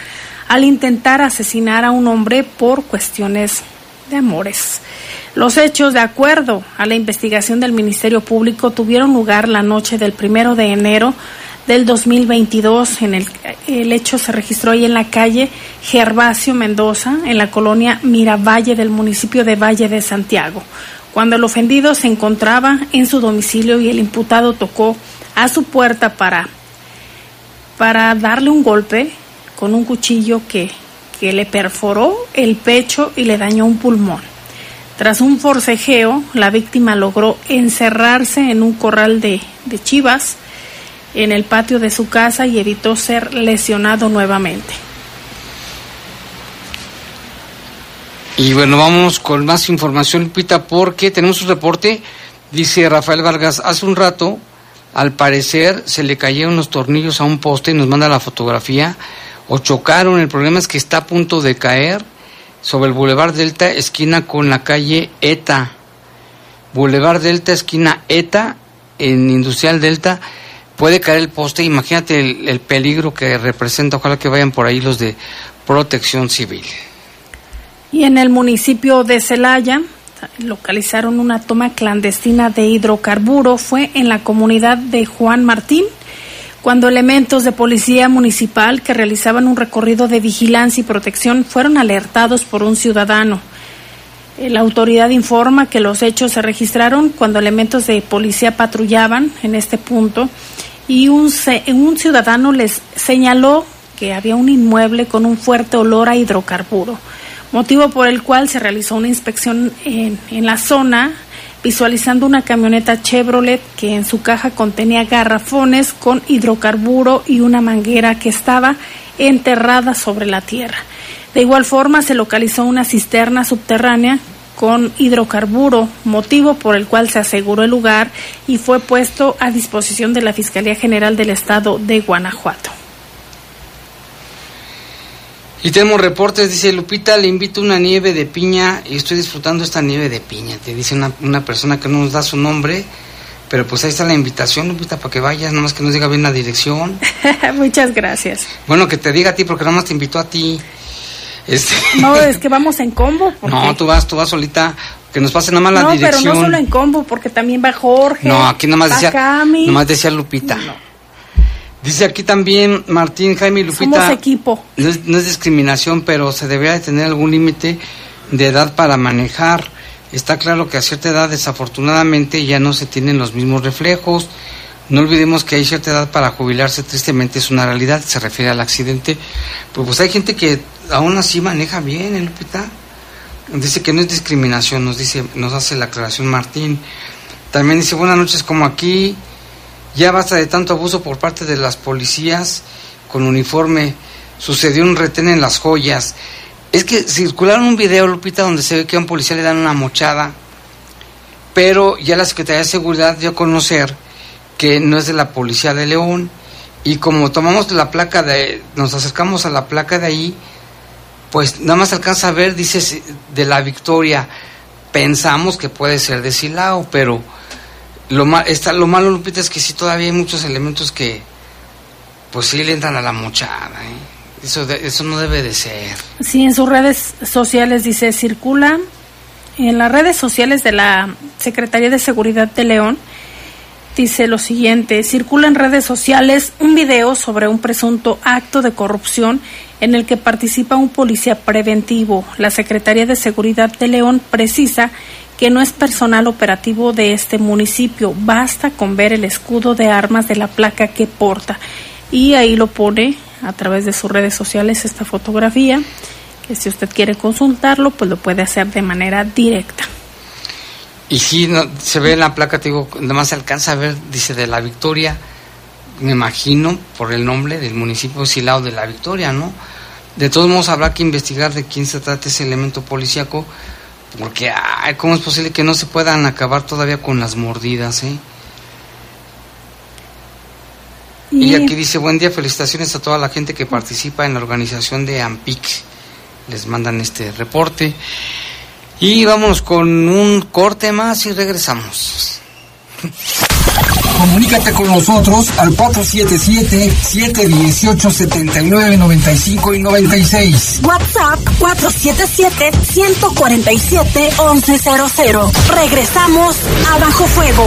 al intentar asesinar a un hombre por cuestiones de amores. Los hechos, de acuerdo a la investigación del Ministerio Público, tuvieron lugar la noche del primero de enero del 2022. En el, el hecho se registró ahí en la calle Gervasio Mendoza, en la colonia Miravalle del municipio de Valle de Santiago, cuando el ofendido se encontraba en su domicilio y el imputado tocó a su puerta para, para darle un golpe con un cuchillo que, que le perforó el pecho y le dañó un pulmón. Tras un forcejeo, la víctima logró encerrarse en un corral de, de chivas, en el patio de su casa y evitó ser lesionado nuevamente. Y bueno, vamos con más información, Lupita, porque tenemos un reporte. Dice Rafael Vargas, hace un rato, al parecer, se le cayeron los tornillos a un poste y nos manda la fotografía, o chocaron. El problema es que está a punto de caer sobre el Boulevard Delta, esquina con la calle ETA. Boulevard Delta, esquina ETA, en Industrial Delta puede caer el poste, imagínate el, el, peligro que representa, ojalá que vayan por ahí los de protección civil. Y en el municipio de Celaya localizaron una toma clandestina de hidrocarburo, fue en la comunidad de Juan Martín, cuando elementos de policía municipal que realizaban un recorrido de vigilancia y protección fueron alertados por un ciudadano. La autoridad informa que los hechos se registraron cuando elementos de policía patrullaban en este punto y un, un ciudadano les señaló que había un inmueble con un fuerte olor a hidrocarburo, motivo por el cual se realizó una inspección en, en la zona visualizando una camioneta Chevrolet que en su caja contenía garrafones con hidrocarburo y una manguera que estaba enterrada sobre la tierra. De igual forma se localizó una cisterna subterránea con hidrocarburo, motivo por el cual se aseguró el lugar y fue puesto a disposición de la Fiscalía General del Estado de Guanajuato. Y tenemos reportes, dice Lupita, le invito una nieve de piña y estoy disfrutando esta nieve de piña. Te dice una, una persona que no nos da su nombre, pero pues ahí está la invitación, Lupita, para que vayas, nomás que nos diga bien la dirección. Muchas gracias. Bueno, que te diga a ti, porque nomás te invitó a ti. Este, No, es que vamos en combo. no, tú vas, tú vas solita, que nos pase nomás la No, pero dirección. no solo en combo, porque también va Jorge. No, aquí nomás va decía, Cami. nomás decía Lupita. Dice aquí también Martín, Jaime y Lupita. Somos equipo. No es, no es discriminación, pero se debería de tener algún límite de edad para manejar. Está claro que a cierta edad, desafortunadamente, ya no se tienen los mismos reflejos. No olvidemos que hay cierta edad para jubilarse, tristemente es una realidad, se refiere al accidente. Pues, pues hay gente que aún así maneja bien, ¿eh, Lupita? Dice que no es discriminación, nos dice, nos hace la aclaración Martín. También dice, buenas noches, como aquí, ya basta de tanto abuso por parte de las policías con uniforme. Sucedió un retén en las joyas. Es que circularon un video, Lupita, donde se ve que a un policía le dan una mochada, pero ya la Secretaría de Seguridad dio a conocer que no es de la Policía de León. Y como tomamos la placa de, nos acercamos a la placa de ahí, pues nada más alcanza a ver, dice, si- de la Victoria. Pensamos que puede ser de Silao, pero lo, ma- está, lo malo, Lupita, es que sí todavía hay muchos elementos que, pues sí le entran a la mochada. ¿eh? Eso, de- eso no debe de ser. Sí, en sus redes sociales dice, circula en las redes sociales de la Secretaría de Seguridad de León, dice lo siguiente, circula en redes sociales un video sobre un presunto acto de corrupción en el que participa un policía preventivo. La Secretaría de Seguridad de León precisa que no es personal operativo de este municipio, basta con ver el escudo de armas de la placa que porta. Y ahí lo pone a través de sus redes sociales esta fotografía, que si usted quiere consultarlo, pues lo puede hacer de manera directa. Y sí, no, se ve en la placa, te digo, nada más se alcanza a ver, dice de la Victoria, me imagino, por el nombre del municipio Silao de la Victoria, ¿no? De todos modos habrá que investigar de quién se trata ese elemento policíaco, porque, ay, ¿cómo es posible que no se puedan acabar todavía con las mordidas, eh? Y, Y- aquí dice, buen día, felicitaciones a toda la gente que participa en la organización de AMPIC. Les mandan este reporte. Y vámonos con un corte más y regresamos. Comunícate con nosotros al 477-718-7995 y 96. WhatsApp 477-147-1100. Regresamos a Bajo Fuego.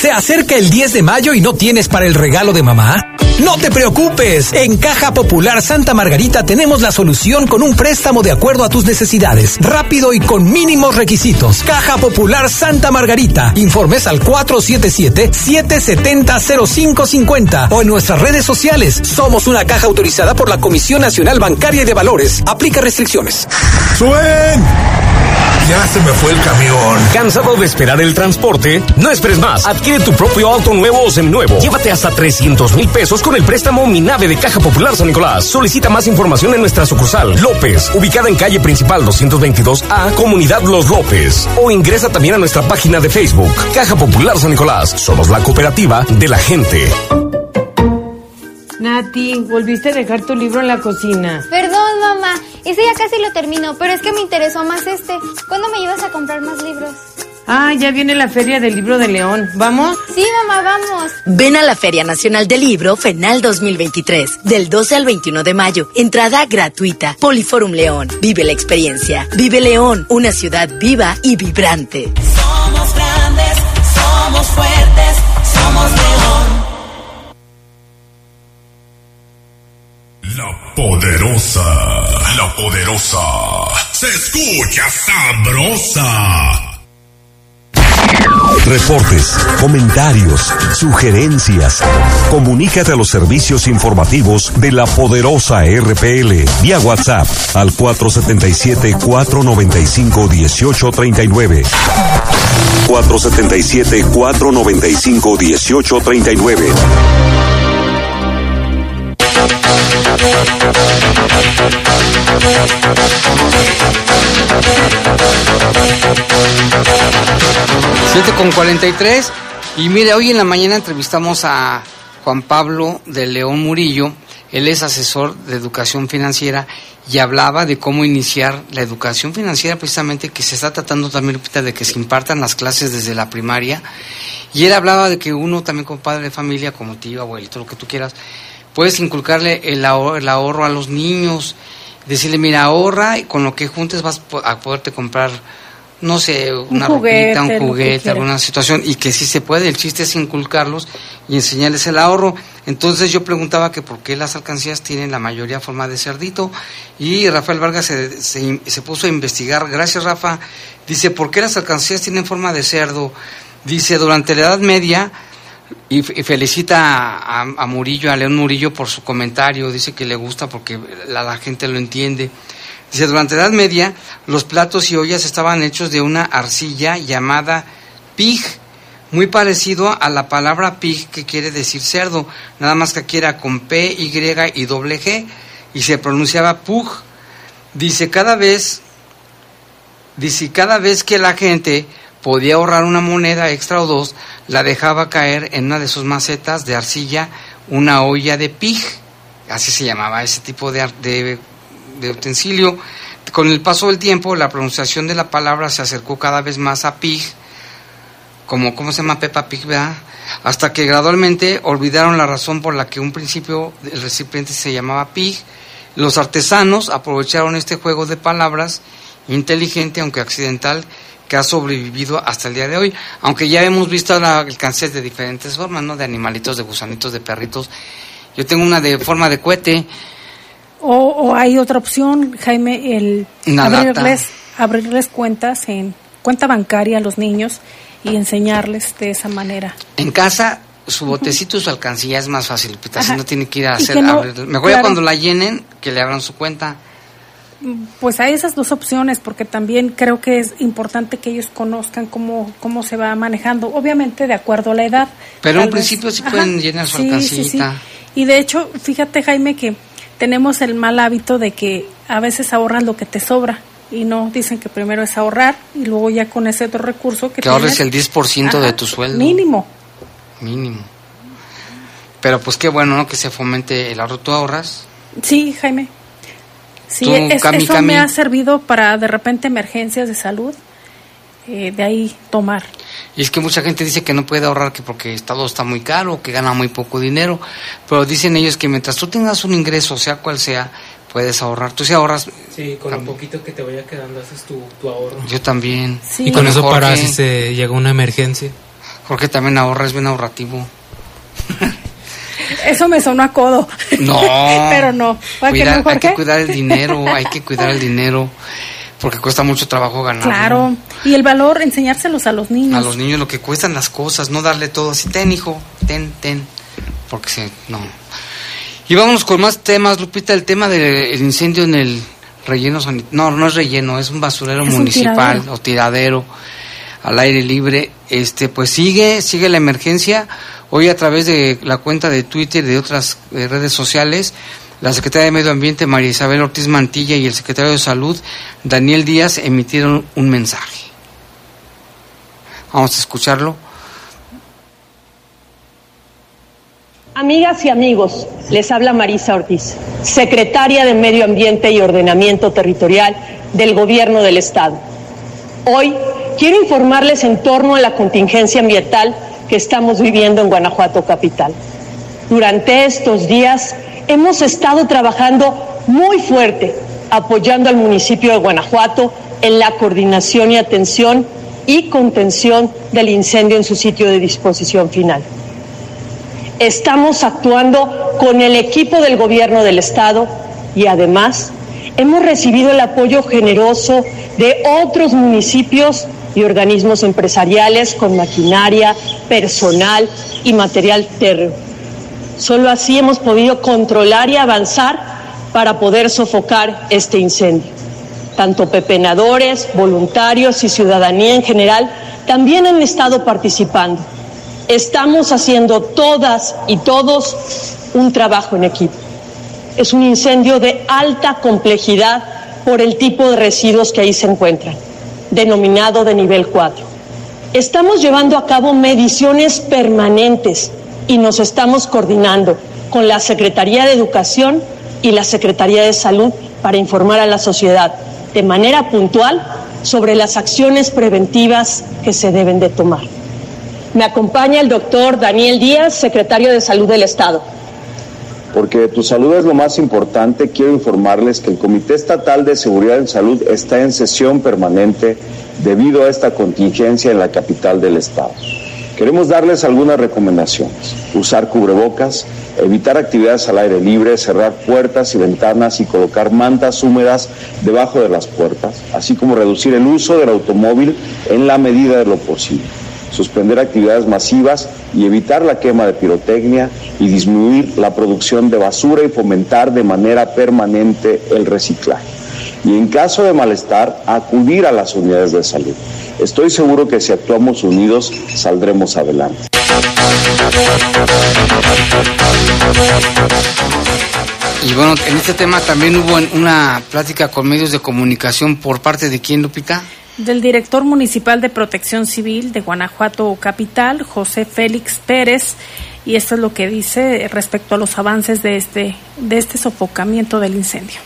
¿Se acerca el 10 de mayo y no tienes para el regalo de mamá? No te preocupes, en Caja Popular Santa Margarita tenemos la solución con un préstamo de acuerdo a tus necesidades, rápido y con mínimos requisitos. Caja Popular Santa Margarita, informes al 477-770-0550 o en nuestras redes sociales. Somos una caja autorizada por la Comisión Nacional Bancaria y de Valores. Aplica restricciones. ¡Suen! Ya se me fue el camión. ¿Cansado de esperar el transporte? No esperes más. Adquiere tu propio auto nuevo o seminuevo. Llévate hasta 300 mil pesos con el préstamo Minave de Caja Popular San Nicolás. Solicita más información en nuestra sucursal López, ubicada en calle principal 222A, Comunidad Los López. O ingresa también a nuestra página de Facebook, Caja Popular San Nicolás. Somos la cooperativa de la gente. Nati, volviste a dejar tu libro en la cocina. Perdón, mamá. Ese ya casi lo termino, pero es que me interesó más este. ¿Cuándo me llevas a comprar más libros? Ah, ya viene la Feria del Libro de León. ¿Vamos? Sí, mamá, vamos. Ven a la Feria Nacional del Libro FENAL 2023, del 12 al 21 de mayo. Entrada gratuita. Poliforum León. Vive la experiencia. Vive León, una ciudad viva y vibrante. Somos grandes, somos fuertes, somos león. La poderosa. La poderosa. Se escucha sabrosa. Reportes, comentarios, sugerencias. Comunícate a los servicios informativos de la poderosa RPL vía WhatsApp al 477-495-1839. 477-495-1839. Siete con 43. Y mire, hoy en la mañana entrevistamos a Juan Pablo de León Murillo. Él es asesor de educación financiera y hablaba de cómo iniciar la educación financiera, precisamente que se está tratando también, de que se impartan las clases desde la primaria. Y él hablaba de que uno también como padre de familia, como tío, abuelito, lo que tú quieras, puedes inculcarle el ahorro, el ahorro a los niños, decirle, mira, ahorra y con lo que juntes vas a poderte comprar, no sé, una juguete, ropita, lo un juguete, alguna situación, y que sí se puede, el chiste es inculcarlos y enseñarles el ahorro. Entonces yo preguntaba que por qué las alcancías tienen la mayoría forma de cerdito, y Rafael Vargas se, se, se puso a investigar, gracias Rafa, dice, ¿por qué las alcancías tienen forma de cerdo? Dice, durante la Edad Media, y felicita a, Murillo, a León Murillo por su comentario, dice que le gusta porque la, la gente lo entiende. Dice, durante la Edad Media los platos y ollas estaban hechos de una arcilla llamada pig, muy parecido a la palabra pig que quiere decir cerdo, nada más que aquí era con P, Y y doble G, y se pronunciaba pug. Dice, cada vez, dice, cada vez que la gente podía ahorrar una moneda extra o dos, la dejaba caer en una de sus macetas de arcilla, una olla de pig, así se llamaba ese tipo de, de, de utensilio. Con el paso del tiempo, la pronunciación de la palabra se acercó cada vez más a pig, como, ¿cómo se llama Peppa Pig? Hasta que gradualmente olvidaron la razón por la que un principio el recipiente se llamaba pig. Los artesanos aprovecharon este juego de palabras inteligente, aunque accidental, que ha sobrevivido hasta el día de hoy. Aunque ya hemos visto la alcances de diferentes formas, ¿no? De animalitos, de gusanitos, de perritos. Yo tengo una de forma de cohete. O, o hay otra opción, Jaime, el abrirles, abrirles cuentas en cuenta bancaria a los niños y enseñarles de esa manera. En casa, su botecito y su alcancía es más fácil, así Ajá. no tiene que ir a hacer... no- abrir- Mejor ya cuando la llenen, que le abran su cuenta. Pues hay esas dos opciones, porque también creo que es importante que ellos conozcan cómo, cómo se va manejando, obviamente de acuerdo a la edad. Pero en principio sí Ajá. pueden llenar su Sí, sí, sí. Y de hecho, fíjate Jaime que tenemos el mal hábito de que a veces ahorras lo que te sobra y no dicen que primero es ahorrar y luego ya con ese otro recurso que Que ahorres tienes, el 10% de Ajá, tu sueldo. Mínimo. Mínimo. Pero pues qué bueno, ¿no? Que se fomente el ahorro. ¿Tú ahorras? Sí, Jaime. Sí, Tú, es- Cami, eso Cami. me ha servido para de repente emergencias de salud, eh, de ahí tomar. Y es que mucha gente dice que no puede ahorrar que porque todo está muy caro, que gana muy poco dinero. Pero dicen ellos que mientras tú tengas un ingreso, sea cual sea, puedes ahorrar. Tú sí ahorras. Sí, con lo poquito que te vaya quedando haces tu, tu ahorro. Yo también. Y con eso Jorge, para si se llega una emergencia. Jorge también ahorra, es bien ahorrativo. Eso me sonó a codo. No. Pero no. ¿Para qué Cuidar- no, hay que cuidar el dinero, hay que cuidar el dinero. Porque cuesta mucho trabajo ganar. Claro. Y el valor, enseñárselos a los niños. A los niños lo que cuestan las cosas, no darle todo así, ten hijo, ten, ten, porque se, no. Y vámonos con más temas, Lupita, el tema del incendio en el relleno sanit- no, no es relleno, es un basurero Es un municipal tiradero. o tiradero al aire libre. Este, pues sigue, sigue la emergencia. Hoy a través de la cuenta de Twitter y de otras eh, redes sociales, la secretaria de Medio Ambiente María Isabel Ortiz Mantilla y el secretario de Salud Daniel Díaz emitieron un mensaje. Vamos a escucharlo. Amigas y amigos, les habla Marisa Ortiz, secretaria de Medio Ambiente y Ordenamiento Territorial del Gobierno del Estado. Hoy quiero informarles en torno a la contingencia ambiental que estamos viviendo en Guanajuato Capital. Durante estos días hemos estado trabajando muy fuerte apoyando al municipio de Guanajuato en la coordinación y atención y contención del incendio en su sitio de disposición final. Estamos actuando con el equipo del gobierno del estado y además hemos recibido el apoyo generoso de otros municipios y organismos empresariales con maquinaria, personal y material térreo. Solo así hemos podido controlar y avanzar para poder sofocar este incendio. Tanto pepenadores, voluntarios y ciudadanía en general también han estado participando. Estamos haciendo todas y todos un trabajo en equipo. Es un incendio de alta complejidad por el tipo de residuos que ahí se encuentran, denominado de nivel 4. Estamos llevando a cabo mediciones permanentes y nos estamos coordinando con la Secretaría de Educación y la Secretaría de Salud para informar a la sociedad de manera puntual sobre las acciones preventivas que se deben de tomar. Me acompaña el doctor Daniel Díaz, secretario de Salud del Estado. Porque tu salud es lo más importante, quiero informarles que el Comité Estatal de Seguridad en Salud está en sesión permanente debido a esta contingencia en la capital del Estado. Queremos darles algunas recomendaciones. Usar cubrebocas, evitar actividades al aire libre, cerrar puertas y ventanas y colocar mantas húmedas debajo de las puertas, así como reducir el uso del automóvil en la medida de lo posible suspender actividades masivas y evitar la quema de pirotecnia y disminuir la producción de basura y fomentar de manera permanente el reciclaje. Y en caso de malestar, acudir a las unidades de salud. Estoy seguro que si actuamos unidos, saldremos adelante. Y bueno, en este tema también hubo una plática con medios de comunicación por parte de quién, Lupita? Del director municipal de Protección Civil de Guanajuato Capital, José Félix Pérez, y esto es lo que dice respecto a los avances de este, de este sofocamiento del incendio.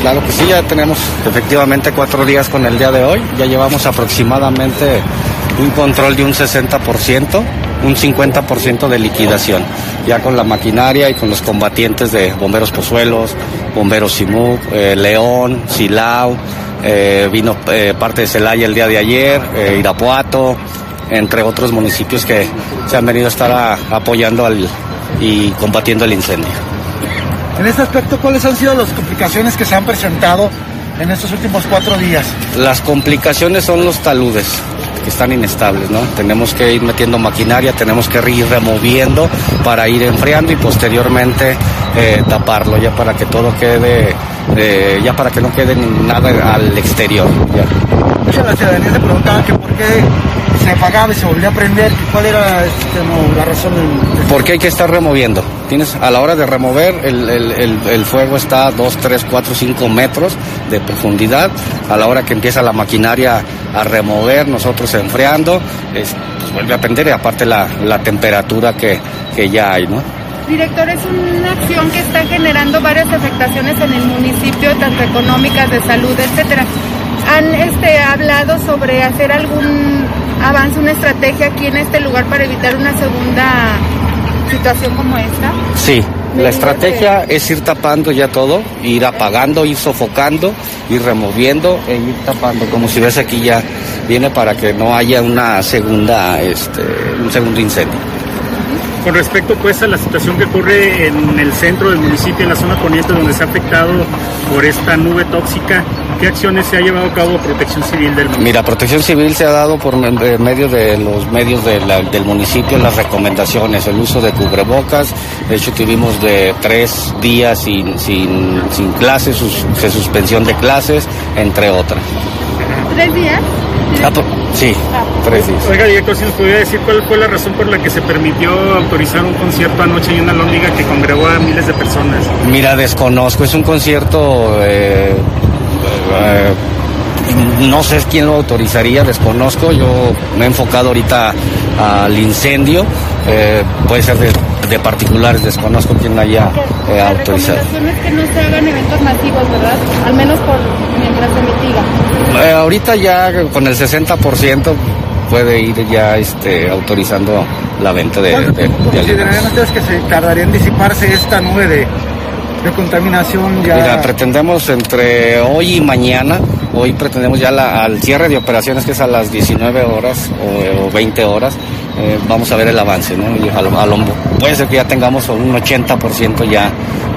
Claro que sí, ya tenemos efectivamente cuatro días con el día de hoy. Ya llevamos aproximadamente un control de un 60%, un 50% de liquidación. Ya con la maquinaria y con los combatientes de Bomberos Pozuelos, Bomberos Simú, eh, León, Silao, eh, vino eh, parte de Celaya el día de ayer, eh, Irapuato, entre otros municipios que se han venido a estar a- apoyando al, y combatiendo el incendio. En este aspecto, ¿cuáles han sido las complicaciones que se han presentado en estos últimos cuatro días? Las complicaciones son los taludes que están inestables, ¿no? Tenemos que ir metiendo maquinaria, tenemos que ir removiendo para ir enfriando y posteriormente eh, taparlo ya para que todo quede, eh, ya para que no quede nada al exterior. ya. Mucha la ciudadanía se preguntaba que por qué se apagaba y se volvía a prender, cuál era este, no, la razón. del- Porque hay que estar removiendo. Tienes, a la hora de remover, el, el- el- el fuego está a 2, 3, 4, 5 metros de profundidad. A la hora que empieza la maquinaria a remover, nosotros enfriando, es- pues vuelve a prender y aparte la, la temperatura que, que ya hay, ¿no? Director, es una acción que está generando varias afectaciones en el municipio, tanto económicas, de salud, etcétera. ¿Han este, hablado sobre hacer algún avance, una estrategia aquí en este lugar para evitar una segunda situación como esta? Sí, la estrategia es ir tapando ya todo, ir apagando, ir sofocando, ir removiendo e ir tapando, como si ves aquí ya viene para que no haya una segunda, este, un segundo incendio. Con respecto pues a la situación que ocurre en el centro del municipio, en la zona poniente donde se ha afectado por esta nube tóxica, ¿qué acciones se ha llevado a cabo Protección Civil del municipio? Mira, Protección Civil se ha dado por eh, medio de los medios del municipio las recomendaciones, el uso de cubrebocas. De hecho, tuvimos de tres días sin, sin, sin clases, sus- de suspensión de clases, entre otras. ¿Tres días? Ah, sí, tres días. Oiga, director, si nos pudiera decir cuál fue la razón por la que se permitió autorizar un concierto anoche en una lóndiga que congregó a miles de personas. Mira, desconozco, es un concierto, eh, eh, no sé quién lo autorizaría, desconozco, yo me he enfocado ahorita al incendio, eh, puede ser de, de particulares, desconozco quién haya eh, La autorizado. recomendación es que no se hagan eventos masivos, ¿verdad? Al menos por mientras se mitiga. Eh, ahorita ya con el 60% puede ir ya este, autorizando la venta de, de- de alimentos. ¿Considerarían ustedes que se tardaría en disiparse esta nube de, de contaminación ya? Mira, pretendemos entre hoy y mañana, hoy pretendemos ya la- al cierre de operaciones que es a las 19 horas o, o 20 horas, eh, vamos a ver el avance, ¿no? Y a lo- a lo- puede ser que ya tengamos un 80% ya,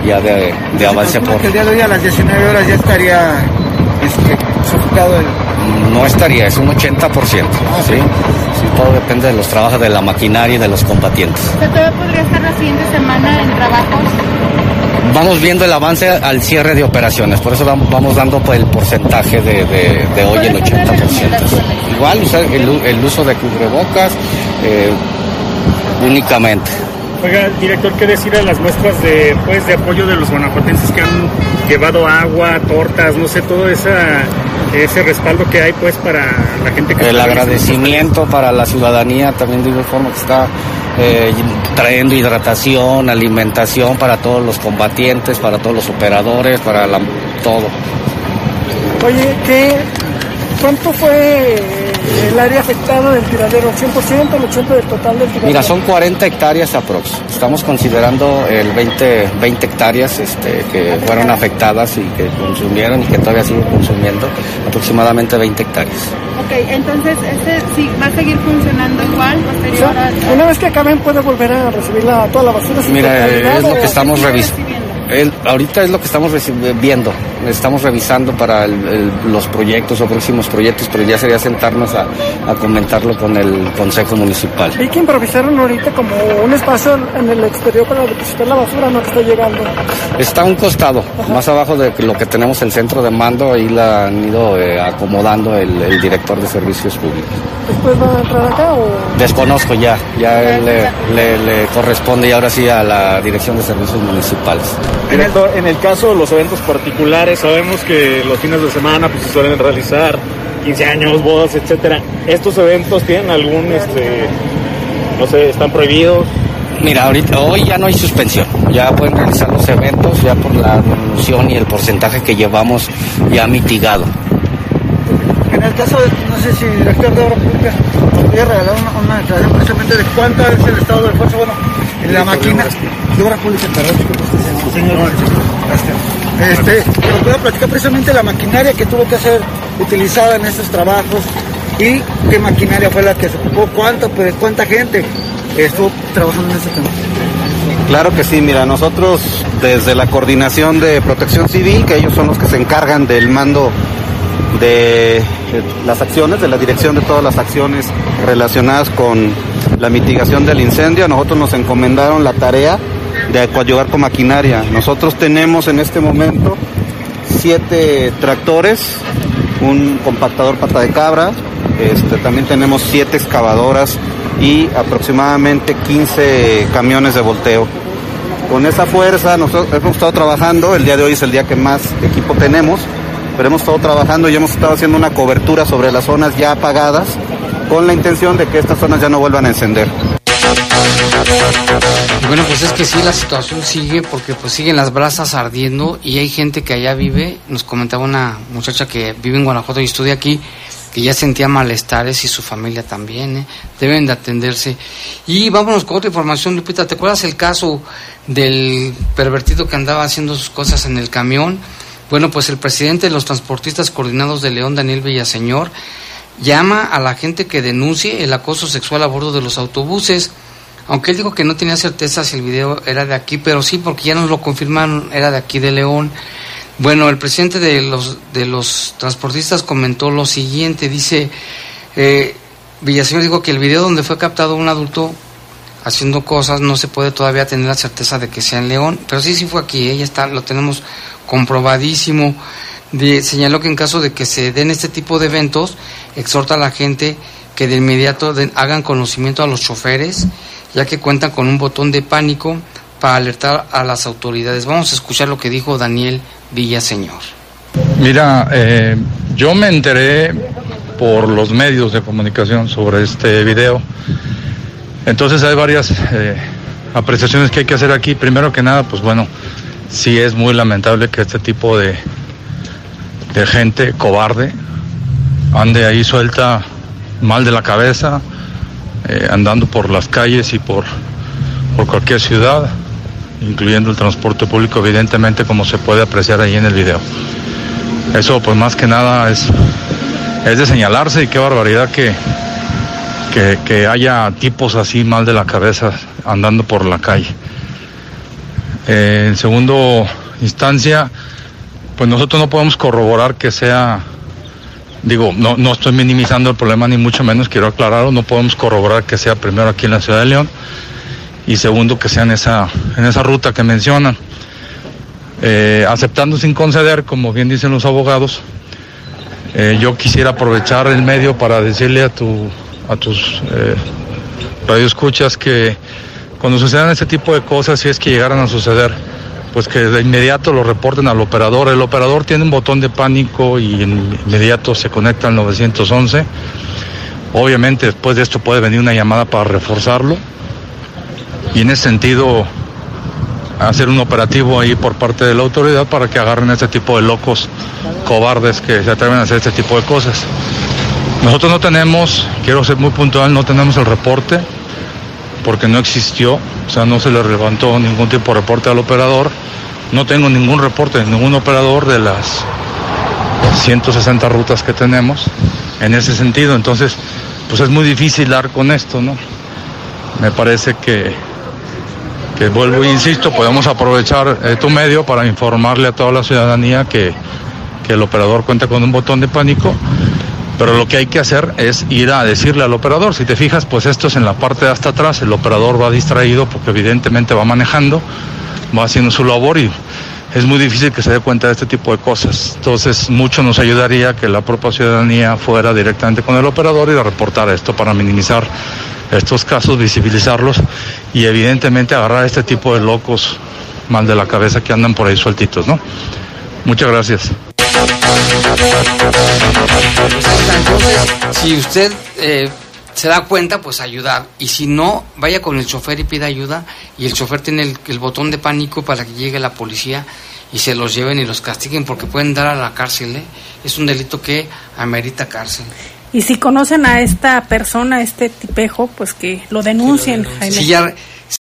ya de, de avance por... que el día de hoy a las 19 horas ya estaría este, sofocado el... No estaría, es un 80%, ¿sí? Sí, todo depende de los trabajos de la maquinaria y de los combatientes. Todavía podría estar la siguiente semana en trabajos. Vamos viendo el avance al cierre de operaciones, por eso vam- vamos dando pues, el porcentaje de, de- de hoy el 80%. Igual usar el, u- el uso de cubrebocas eh, únicamente. Oiga, director, ¿qué decir a las muestras de, pues, de apoyo de los guanajuatenses que han llevado agua, tortas, no sé, todo esa, ese respaldo que hay pues para la gente que El está agradecimiento para la ciudadanía también de igual forma que está eh, trayendo hidratación, alimentación para todos los combatientes, para todos los operadores, para la- todo. Oye, ¿qué, ¿cuánto fue el área afectada del tiradero? ¿El 100%, el 80% del total del tiradero? Mira, son 40 hectáreas aprox. Estamos considerando el 20, 20 hectáreas este, que fueron afectadas y que consumieron y que todavía siguen consumiendo, aproximadamente 20 hectáreas. Ok, entonces este sí va a seguir funcionando igual O posterior sea, a... una vez que acaben puede volver a recibir la, toda la basura. Mira, es lo que estamos revisando. Ahorita es lo que estamos viendo, estamos revisando para el- el- los proyectos o próximos proyectos, pero ya sería sentarnos a, a comentarlo con el Consejo Municipal. Vi que improvisaron ahorita como un espacio en el exterior para depositar la basura, no que está llegando. Está a un costado, más abajo de lo que tenemos el centro de mando, ahí la han ido eh, acomodando el, el director de servicios públicos. ¿Después va a entrar acá o...? Desconozco ya, ya él le, le- le corresponde y ahora sí a la Dirección de Servicios Municipales. Director, en el caso de los eventos particulares, sabemos que los fines de semana pues, se suelen realizar 15 años, bodas, etcétera. ¿Estos eventos tienen algún, este, no sé, están prohibidos? Mira, ahorita, hoy ya no hay suspensión, ya pueden realizar los eventos ya por la disminución y el porcentaje que llevamos ya mitigado. En el caso, de, no sé si el director de Obra Pública nos podría regalar una, una declaración precisamente de cuánto es el estado de fuerza, bueno, en la máquina perdón, disculpe, señor. Este, este, nos puede platicar precisamente la maquinaria que tuvo que ser utilizada en estos trabajos y qué maquinaria fue la que se ocupó, cuánto, pues, cuánta gente estuvo trabajando en ese tema. Claro que sí, mira, nosotros desde la coordinación de protección civil, que ellos son los que se encargan del mando de las acciones, de la dirección de todas las acciones relacionadas con la mitigación del incendio, nosotros nos encomendaron la tarea de coadyuvar con maquinaria. Nosotros tenemos en este momento siete tractores, un compactador pata de cabra, este, también tenemos siete excavadoras y aproximadamente 15 camiones de volteo. Con esa fuerza nosotros hemos estado trabajando, el día de hoy es el día que más equipo tenemos, pero hemos estado trabajando y hemos estado haciendo una cobertura sobre las zonas ya apagadas con la intención de que estas zonas ya no vuelvan a encender. Bueno, pues es que sí, la situación sigue porque pues siguen las brasas ardiendo y hay gente que allá vive, nos comentaba una muchacha que vive en Guanajuato y estudia aquí, que ya sentía malestares y su familia también, ¿eh? deben de atenderse. Y vámonos con otra información, Lupita, ¿te acuerdas el caso del pervertido que andaba haciendo sus cosas en el camión? Bueno, pues el presidente de los transportistas coordinados de León, Daniel Villaseñor, llama a la gente que denuncie el acoso sexual a bordo de los autobuses. Aunque él dijo que no tenía certeza si el video era de aquí, pero sí, porque ya nos lo confirmaron, era de aquí de León. Bueno, el presidente de los, de los transportistas comentó lo siguiente, dice, eh, Villaseñor dijo que el video donde fue captado un adulto haciendo cosas no se puede todavía tener la certeza de que sea en León, pero sí, sí fue aquí, ella está, lo tenemos comprobadísimo. Señaló que en caso de que se den este tipo de eventos, exhorta a la gente que de inmediato hagan conocimiento a los choferes, ya que cuentan con un botón de pánico para alertar a las autoridades. Vamos a escuchar lo que dijo Daniel Villaseñor. Mira, eh, yo me enteré por los medios de comunicación sobre este video. Entonces hay varias eh, apreciaciones que hay que hacer aquí. Primero que nada, pues bueno, sí es muy lamentable que este tipo de, de gente cobarde ande ahí suelta mal de la cabeza, eh, andando por las calles y por, por cualquier ciudad, incluyendo el transporte público, evidentemente como se puede apreciar ahí en el video. Eso pues más que nada es, es de señalarse y qué barbaridad que, que, que haya tipos así mal de la cabeza andando por la calle. Eh, en segundo instancia, pues nosotros no podemos corroborar que sea, digo, no, no estoy minimizando el problema ni mucho menos, quiero aclararlo, no podemos corroborar que sea primero aquí en la ciudad de León y segundo que sea en esa, en esa ruta que mencionan. Eh, aceptando sin conceder, como bien dicen los abogados, eh, yo quisiera aprovechar el medio para decirle a, tu, a tus eh, radioescuchas que cuando sucedan este tipo de cosas, si es que llegaran a suceder, pues que de inmediato lo reporten al operador. El operador tiene un botón de pánico y inmediato se conecta al 911. Obviamente después de esto puede venir una llamada para reforzarlo. Y en ese sentido, hacer un operativo ahí por parte de la autoridad para que agarren a este tipo de locos cobardes que se atreven a hacer este tipo de cosas. Nosotros no tenemos, quiero ser muy puntual, no tenemos el reporte porque no existió, o sea, no se le levantó ningún tipo de reporte al operador. No tengo ningún reporte de ningún operador de las 160 rutas que tenemos en ese sentido. Entonces, pues es muy difícil dar con esto, ¿no? Me parece que, que vuelvo e insisto, podemos aprovechar eh, tu medio para informarle a toda la ciudadanía que, que el operador cuenta con un botón de pánico, pero lo que hay que hacer es ir a decirle al operador, si te fijas, pues esto es en la parte de hasta atrás, el operador va distraído porque evidentemente va manejando, va haciendo su labor y es muy difícil que se dé cuenta de este tipo de cosas. Entonces, mucho nos ayudaría que la propia ciudadanía fuera directamente con el operador y le reportara esto para minimizar estos casos, visibilizarlos y evidentemente agarrar a este tipo de locos mal de la cabeza que andan por ahí sueltitos, ¿no? Muchas gracias. Entonces, si usted eh, se da cuenta, pues ayudar. Y si no, vaya con el chofer y pida ayuda. Y el chofer tiene el, el botón de pánico para que llegue la policía y se los lleven y los castiguen porque pueden dar a la cárcel. ¿eh? Es un delito que amerita cárcel. Y si conocen a esta persona, a este tipejo, pues que lo denuncien, Jaime. Si ya